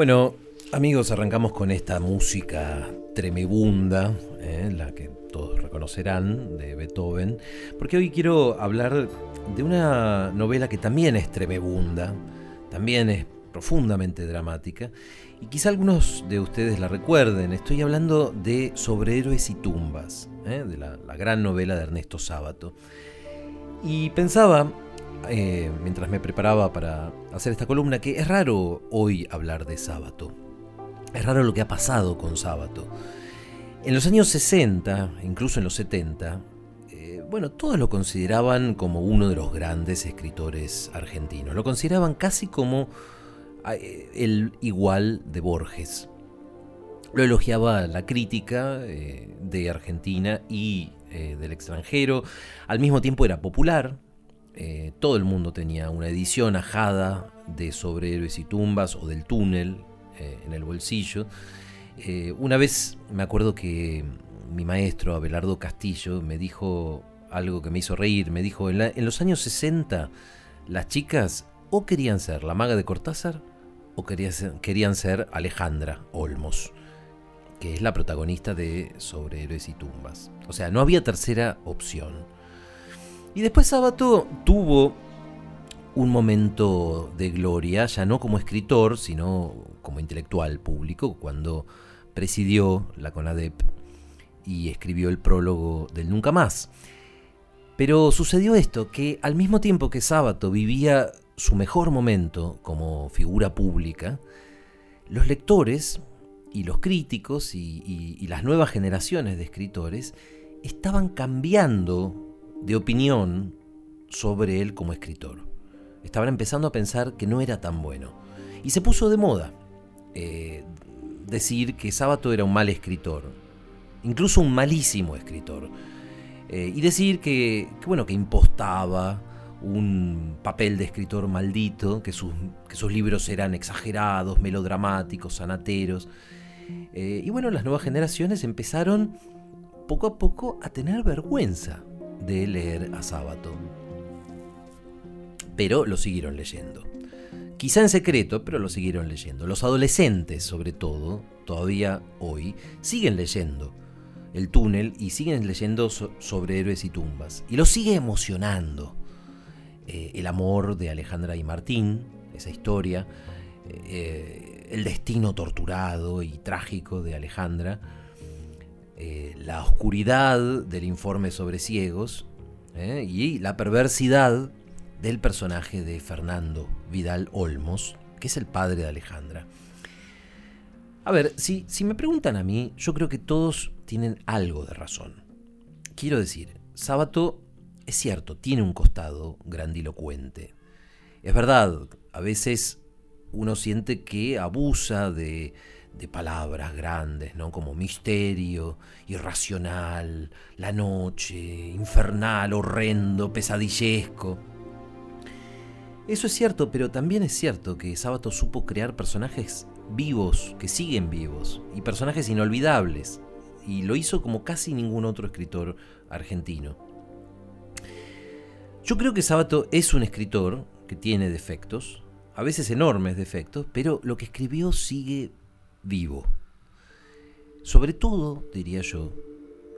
Bueno, amigos, arrancamos con esta música tremebunda, eh, la que todos reconocerán, de Beethoven, porque hoy quiero hablar de una novela que también es tremebunda, también es profundamente dramática, y quizá algunos de ustedes la recuerden. Estoy hablando de Sobre héroes y tumbas, eh, de la, la, gran novela de Ernesto Sábato. Y pensaba, eh, mientras me preparaba para hacer esta columna, que es raro hoy hablar de Sábato. Es raro lo que ha pasado con Sábato. En los años 60, incluso en los 70, eh, bueno, todos lo consideraban como uno de los grandes escritores argentinos. Lo consideraban casi como eh, el igual de Borges. Lo elogiaba la crítica de Argentina y del extranjero. Al mismo tiempo era popular. Eh, todo el mundo tenía una edición ajada de Sobre héroes y tumbas o del túnel eh, en el bolsillo. Eh, una vez me acuerdo que mi maestro Abelardo Castillo me dijo algo que me hizo reír. Me dijo, en, los años 60 las chicas o querían ser la maga de Cortázar o querían ser, querían ser Alejandra Olmos, que es la protagonista de Sobre héroes y tumbas. O sea, no había tercera opción. Y después Sábato tuvo un momento de gloria, ya no como escritor, sino como intelectual público, cuando presidió la CONADEP y escribió el prólogo del Nunca Más. Pero sucedió esto, que al mismo tiempo que Sábato vivía su mejor momento como figura pública, los lectores y los críticos y las nuevas generaciones de escritores estaban cambiando de opinión sobre él como escritor. Estaban empezando a pensar que no era tan bueno. Y se puso de moda eh, decir que Sábato era un mal escritor, incluso un malísimo escritor. Eh, y decir que, bueno, que impostaba un papel de escritor maldito, que sus, que sus libros eran exagerados, melodramáticos, sanateros. Eh, y bueno, las nuevas generaciones empezaron poco a poco a tener vergüenza de leer a Sábato. Pero lo siguieron leyendo. Quizá en secreto, pero lo siguieron leyendo. Los adolescentes, sobre todo, todavía hoy, siguen leyendo El túnel y siguen leyendo so- sobre héroes y tumbas. Y los sigue emocionando. Eh, el amor de Alejandra y Martín, esa historia, eh, el destino torturado y trágico de Alejandra, eh, la oscuridad del informe sobre ciegos eh, y la perversidad del personaje de Fernando Vidal Olmos, que es el padre de Alejandra. A ver, si, si me preguntan a mí, yo creo que todos tienen algo de razón. Quiero decir, Sábato es cierto, tiene un costado grandilocuente. Es verdad, a veces uno siente que abusa de, de palabras grandes, ¿no? Como misterio, irracional, la noche, infernal, horrendo, pesadillesco. Eso es cierto, pero también es cierto que Sábato supo crear personajes vivos, que siguen vivos, y personajes inolvidables. Y lo hizo como casi ningún otro escritor argentino. Yo creo que Sábato es un escritor que tiene defectos, a veces enormes defectos, pero lo que escribió sigue vivo. Sobre todo, diría yo,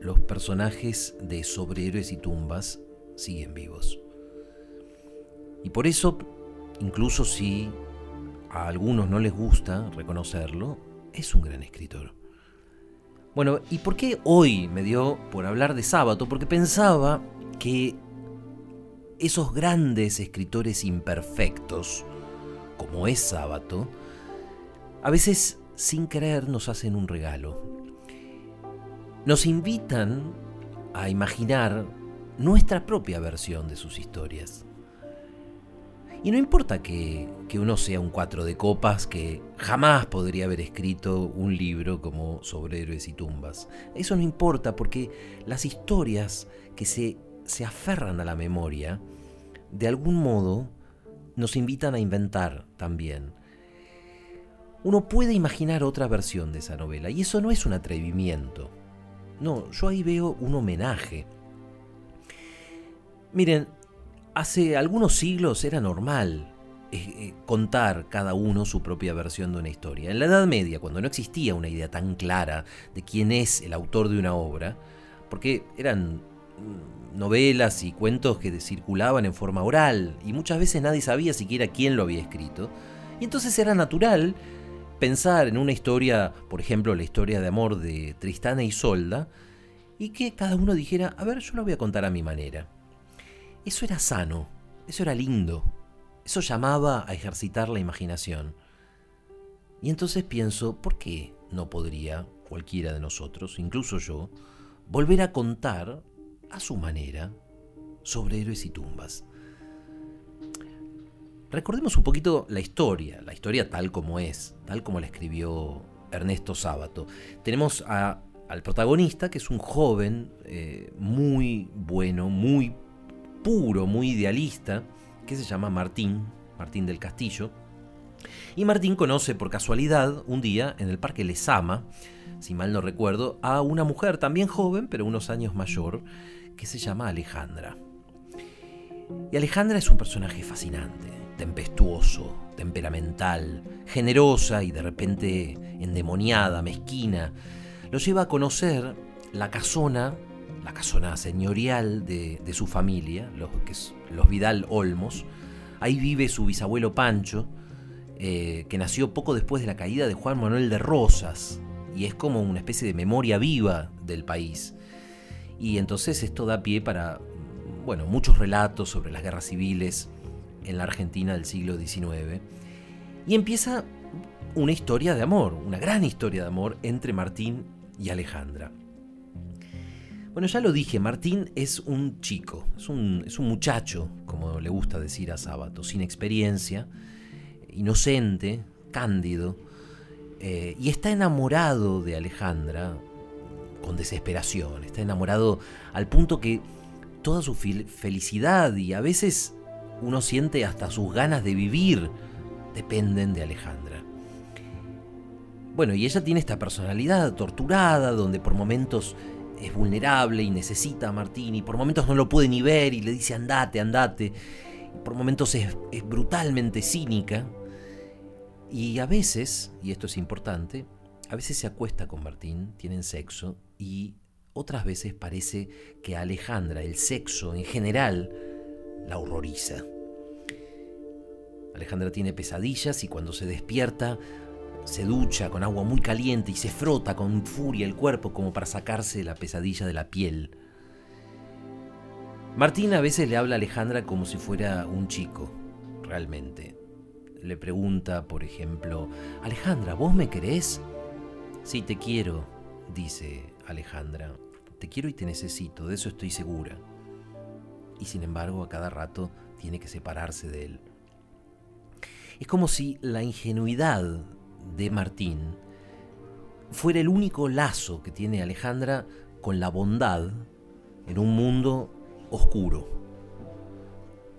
los personajes de sobrehéroes y tumbas siguen vivos. Y por eso, incluso si a algunos no les gusta reconocerlo, es un gran escritor. Bueno, ¿y por qué hoy me dio por hablar de Sábato? Porque pensaba que esos grandes escritores imperfectos, como es Sábato, a veces sin querer nos hacen un regalo. Nos invitan a imaginar nuestra propia versión de sus historias. Y no importa que, que, uno sea un cuatro de copas que jamás podría haber escrito un libro como sobre héroes y tumbas. Eso no importa porque las historias que se, se aferran a la memoria, de algún modo, nos invitan a inventar también. Uno puede imaginar otra versión de esa novela y eso no es un atrevimiento. No, yo ahí veo un homenaje. Miren, hace algunos siglos era normal eh, contar cada uno su propia versión de una historia. En la Edad Media, cuando no existía una idea tan clara de quién es el autor de una obra, porque eran mm, novelas y cuentos que circulaban en forma oral y muchas veces nadie sabía siquiera quién lo había escrito, y entonces era natural pensar en una historia, por ejemplo, la historia de amor de Tristana y Solda, y que cada uno dijera, a ver, yo lo voy a contar a mi manera. Eso era sano, eso era lindo, eso llamaba a ejercitar la imaginación. Y entonces pienso, ¿por qué no podría cualquiera de nosotros, incluso yo, volver a contar a su manera sobre héroes y tumbas? Recordemos un poquito la historia, la historia tal como es, tal como la escribió Ernesto Sábato. Tenemos al protagonista, que es un joven eh, muy bueno, muy puro, muy idealista, que se llama Martín, Martín del Castillo. Y Martín conoce por casualidad un día en el Parque Lesama, si mal no recuerdo, a una mujer también joven, pero unos años mayor, que se llama Alejandra. Y Alejandra es un personaje fascinante tempestuoso, temperamental, generosa y de repente endemoniada, mezquina, lo lleva a conocer la casona, la casona señorial de, su familia, los, Vidal Olmos. Ahí vive su bisabuelo Pancho, eh, que nació poco después de la caída de Juan Manuel de Rosas, y es como una especie de memoria viva del país. Y entonces esto da pie para, bueno, muchos relatos sobre las guerras civiles, en la Argentina del siglo XIX. Y empieza una historia de amor, una gran historia de amor entre Martín y Alejandra. Bueno, ya lo dije, Martín es un chico, es un, muchacho, como le gusta decir a Sábato, sin experiencia, inocente, cándido, eh, y está enamorado de Alejandra con desesperación, está enamorado al punto que toda su felicidad y a veces uno siente hasta sus ganas de vivir dependen de Alejandra. Bueno, y ella tiene esta personalidad torturada, donde por momentos es vulnerable y necesita a Martín, y por momentos no lo puede ni ver y le dice andate, andate, por momentos es, es brutalmente cínica, y a veces, y esto es importante, a veces se acuesta con Martín, tienen sexo, y otras veces parece que a Alejandra el sexo en general la horroriza. Alejandra tiene pesadillas y cuando se despierta se ducha con agua muy caliente y se frota con furia el cuerpo como para sacarse la pesadilla de la piel. Martín a veces le habla a Alejandra como si fuera un chico, realmente. Le pregunta, por ejemplo, Alejandra, ¿vos me querés? Sí, te quiero, dice Alejandra. Te quiero y te necesito, de eso estoy segura y sin embargo a cada rato tiene que separarse de él. Es como si la ingenuidad de Martín fuera el único lazo que tiene Alejandra con la bondad en un mundo oscuro.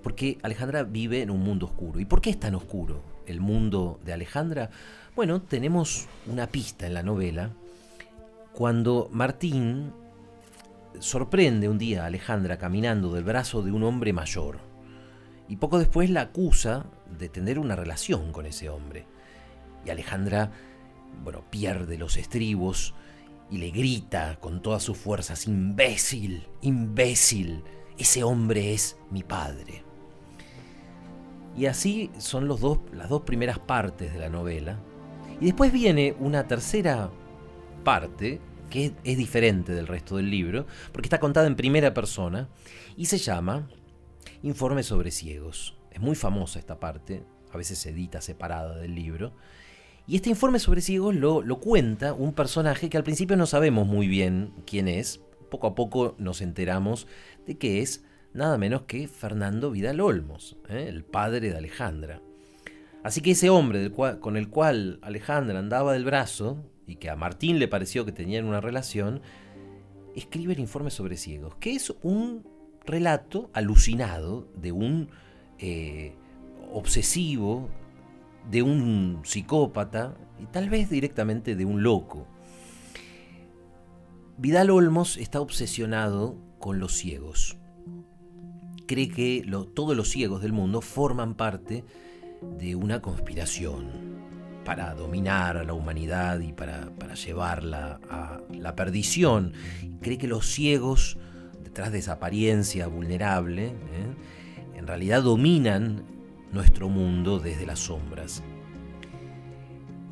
Porque Alejandra vive en un mundo oscuro. ¿Y por qué es tan oscuro el mundo de Alejandra? Bueno, tenemos una pista en la novela cuando Martín sorprende un día a Alejandra caminando del brazo de un hombre mayor y poco después la acusa de tener una relación con ese hombre. Y Alejandra, bueno, pierde los estribos y le grita con todas sus fuerzas, imbécil, imbécil, ese hombre es mi padre. Y así son los dos, las dos primeras partes de la novela. Y después viene una tercera parte que es, diferente del resto del libro, porque está contada en primera persona y se llama Informe sobre ciegos. Es muy famosa esta parte, a veces se edita separada del libro. Y este informe sobre ciegos lo, lo, cuenta un personaje que al principio no sabemos muy bien quién es. Poco a poco nos enteramos de que es nada menos que Fernando Vidal Olmos, ¿eh? el padre de Alejandra. Así que ese hombre con el cual Alejandra andaba del brazo, y que a Martín le pareció que tenían una relación, escribe el informe sobre ciegos, que es un relato alucinado de un eh, obsesivo, de un psicópata y tal vez directamente de un loco. Vidal Olmos está obsesionado con los ciegos. Cree que todos los ciegos del mundo forman parte de una conspiración para dominar a la humanidad y para, llevarla a la perdición. Cree que los ciegos, detrás de esa apariencia vulnerable, ¿eh? en realidad dominan nuestro mundo desde las sombras.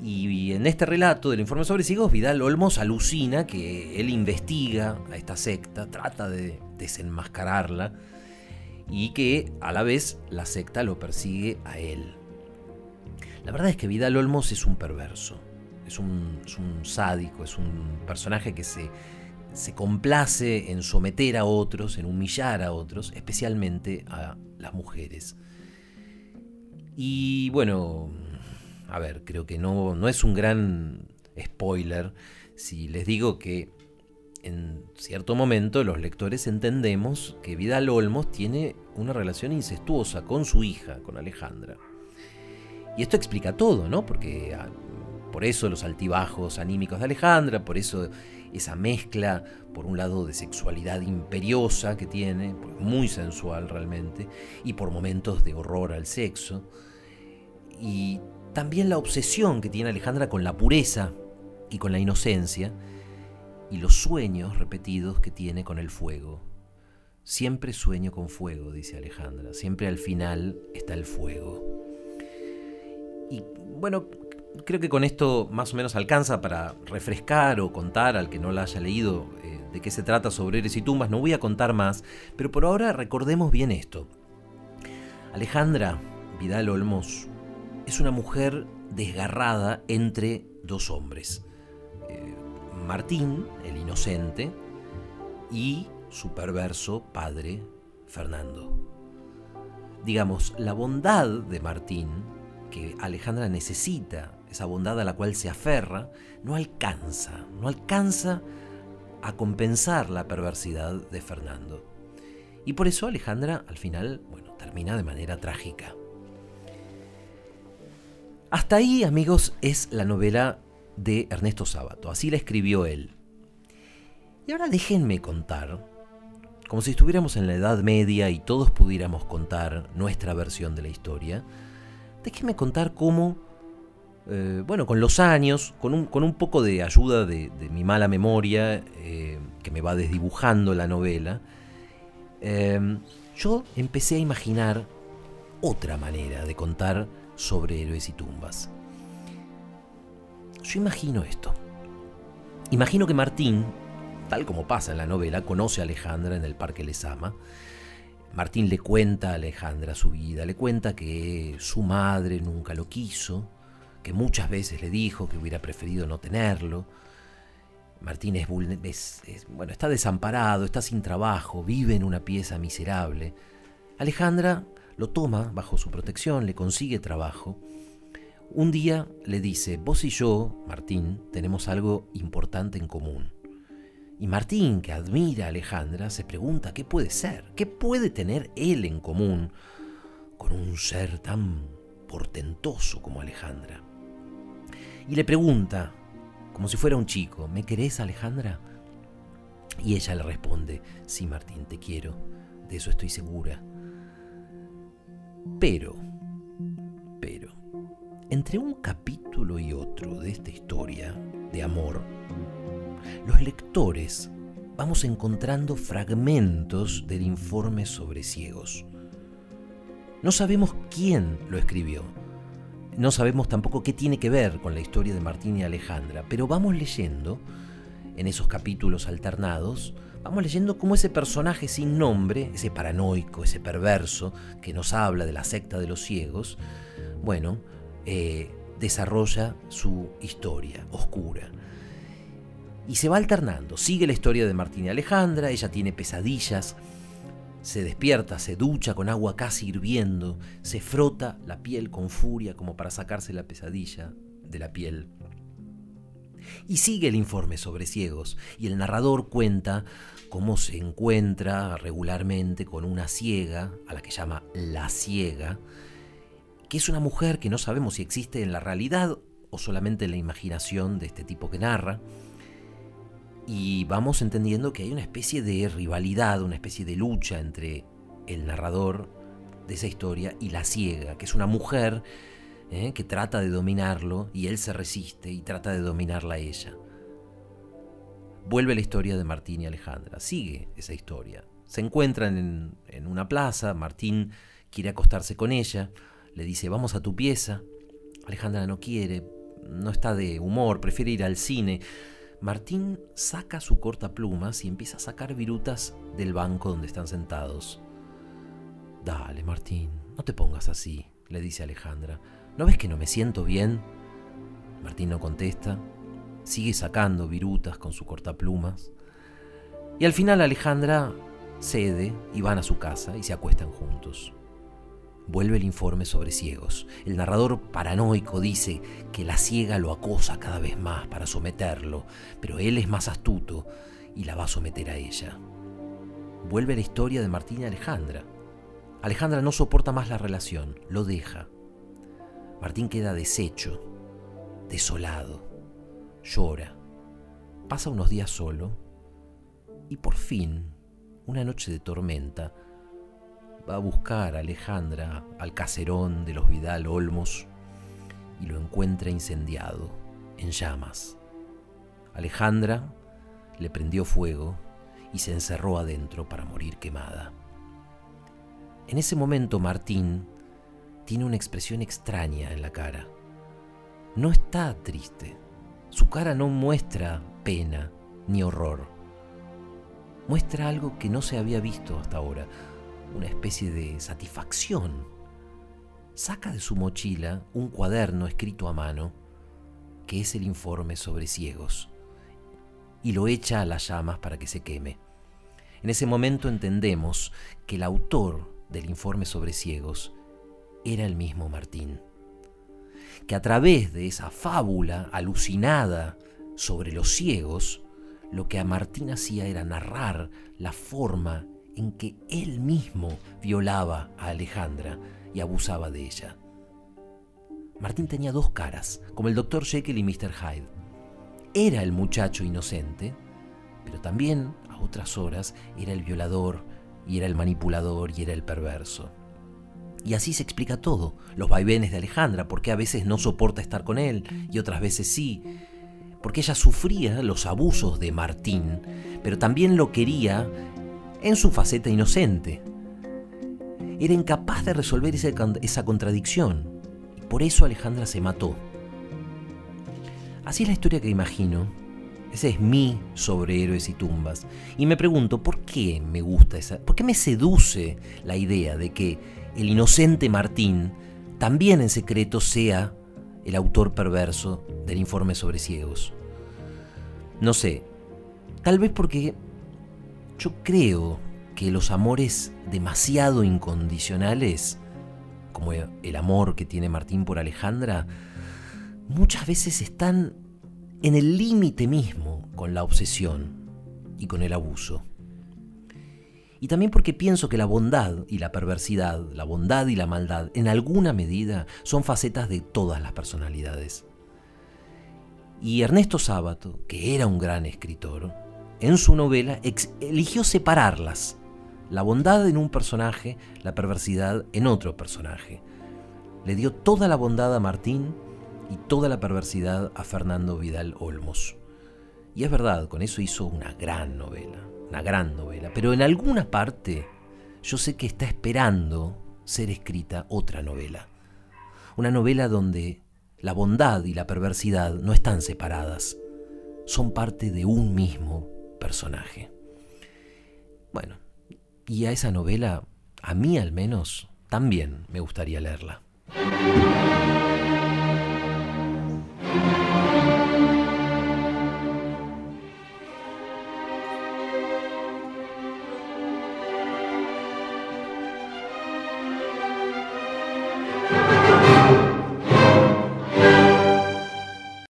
Y en este relato del informe sobre ciegos, Vidal Olmos alucina que él investiga a esta secta, trata de desenmascararla y que a la vez la secta lo persigue a él. La verdad es que Vidal Olmos es un perverso, es un, sádico, es un personaje que se, se complace en someter a otros, en humillar a otros, especialmente a las mujeres. Y bueno, a ver, creo que no, no es un gran spoiler si les digo que en cierto momento los lectores entendemos que Vidal Olmos tiene una relación incestuosa con su hija, con Alejandra. Y esto explica todo, ¿no? Porque ah, por eso los altibajos anímicos de Alejandra, por eso esa mezcla, por un lado, de sexualidad imperiosa que tiene, muy sensual realmente, y por momentos de horror al sexo. Y también la obsesión que tiene Alejandra con la pureza y con la inocencia, y los sueños repetidos que tiene con el fuego. Siempre sueño con fuego, dice Alejandra, siempre al final está el fuego. Y bueno, creo que con esto más o menos alcanza para refrescar o contar al que no la haya leído eh, de qué se trata sobre Eres y Tumbas. No voy a contar más, pero por ahora recordemos bien esto. Alejandra Vidal Olmos es una mujer desgarrada entre dos hombres. Eh, Martín, el inocente, y su perverso padre, Fernando. Digamos, la bondad de Martín, que Alejandra necesita, esa bondad a la cual se aferra, no alcanza, no alcanza a compensar la perversidad de Fernando. Y por eso Alejandra al final, bueno, termina de manera trágica. Hasta ahí, amigos, es la novela de Ernesto Sábato. Así la escribió él. Y ahora déjenme contar, como si estuviéramos en la Edad Media y todos pudiéramos contar nuestra versión de la historia, déjenme contar cómo, eh, bueno, con los años, con un, poco de ayuda de, mi mala memoria, eh, que me va desdibujando la novela, eh, yo empecé a imaginar otra manera de contar sobre héroes y tumbas. Yo imagino esto. Imagino que Martín, tal como pasa en la novela, conoce a Alejandra en el Parque Lesama. Martín le cuenta a Alejandra su vida, le cuenta que su madre nunca lo quiso, que muchas veces le dijo que hubiera preferido no tenerlo. Martín está desamparado, está sin trabajo, vive en una pieza miserable. Alejandra lo toma bajo su protección, le consigue trabajo. Un día le dice, vos y yo, Martín, tenemos algo importante en común. Y Martín, que admira a Alejandra, se pregunta qué puede ser, qué puede tener él en común con un ser tan portentoso como Alejandra. Y le pregunta, como si fuera un chico, ¿me querés Alejandra? Y ella le responde, sí Martín, te quiero, de eso estoy segura. Pero, pero, entre un capítulo y otro de esta historia de amor, los lectores vamos encontrando fragmentos del informe sobre ciegos. No sabemos quién lo escribió. No sabemos tampoco qué tiene que ver con la historia de Martín y Alejandra, pero vamos leyendo en esos capítulos alternados vamos leyendo cómo ese personaje sin nombre, ese paranoico, ese perverso que nos habla de la secta de los ciegos, bueno, eh, desarrolla su historia oscura. Y se va alternando, sigue la historia de Martín y Alejandra, ella tiene pesadillas, se despierta, se ducha con agua casi hirviendo, se frota la piel con furia como para sacarse la pesadilla de la piel. Y sigue el informe sobre ciegos, y el narrador cuenta cómo se encuentra regularmente con una ciega, a la que llama la ciega, que es una mujer que no sabemos si existe en la realidad o solamente en la imaginación de este tipo que narra. Y vamos entendiendo que hay una especie de rivalidad, una especie de lucha entre el narrador de esa historia y la ciega, que es una mujer ¿eh? que trata de dominarlo y él se resiste y trata de dominarla a ella. Vuelve la historia de Martín y Alejandra, sigue esa historia. Se encuentran en, en una plaza, Martín quiere acostarse con ella, le dice, vamos a tu pieza. Alejandra no quiere, no está de humor, prefiere ir al cine. Martín saca su corta plumas y empieza a sacar virutas del banco donde están sentados. Dale, Martín, no te pongas así, le dice Alejandra. ¿No ves que no me siento bien? Martín no contesta, sigue sacando virutas con su cortaplumas. Y al final Alejandra cede y van a su casa y se acuestan juntos. Vuelve el informe sobre ciegos. El narrador paranoico dice que la ciega lo acosa cada vez más para someterlo, pero él es más astuto y la va a someter a ella. Vuelve la historia de Martín y Alejandra. Alejandra no soporta más la relación, lo deja. Martín queda deshecho, desolado, llora, pasa unos días solo y por fin, una noche de tormenta, va a buscar a Alejandra al caserón de los Vidal Olmos y lo encuentra incendiado, en llamas. Alejandra le prendió fuego y se encerró adentro para morir quemada. En ese momento Martín tiene una expresión extraña en la cara. No está triste. Su cara no muestra pena ni horror. Muestra algo que no se había visto hasta ahora, una especie de satisfacción. Saca de su mochila un cuaderno escrito a mano, que es el informe sobre ciegos, y lo echa a las llamas para que se queme. En ese momento entendemos que el autor del informe sobre ciegos era el mismo Martín, que a través de esa fábula alucinada sobre los ciegos, lo que a Martín hacía era narrar la forma en que él mismo violaba a Alejandra y abusaba de ella. Martín tenía dos caras, como el Dr. Jekyll y Mr. Hyde. Era el muchacho inocente, pero también, a otras horas, era el violador, y era el manipulador, y era el perverso. Y así se explica todo, los vaivenes de Alejandra, porque a veces no soporta estar con él, y otras veces sí, porque ella sufría los abusos de Martín, pero también lo quería en su faceta inocente. Era incapaz de resolver esa, contradicción y por eso Alejandra se mató. Así es la historia que imagino. Ese es mi sobre héroes y tumbas. Y me pregunto, ¿por qué me gusta esa? ¿Por qué me seduce la idea de que el inocente Martín también en secreto sea el autor perverso del informe sobre ciegos? No sé, tal vez porque yo creo que los amores demasiado incondicionales, como el amor que tiene Martín por Alejandra, muchas veces están en el límite mismo con la obsesión y con el abuso. Y también porque pienso que la bondad y la perversidad, la bondad y la maldad, en alguna medida, son facetas de todas las personalidades. Y Ernesto Sábato, que era un gran escritor, en su novela eligió separarlas. La bondad en un personaje, la perversidad en otro personaje. Le dio toda la bondad a Martín y toda la perversidad a Fernando Vidal Olmos. Y es verdad, con eso hizo una gran novela, una gran novela. Pero en alguna parte yo sé que está esperando ser escrita otra novela. Una novela donde la bondad y la perversidad no están separadas, son parte de un mismo personaje. Bueno, y a esa novela, a mí al menos, también me gustaría leerla.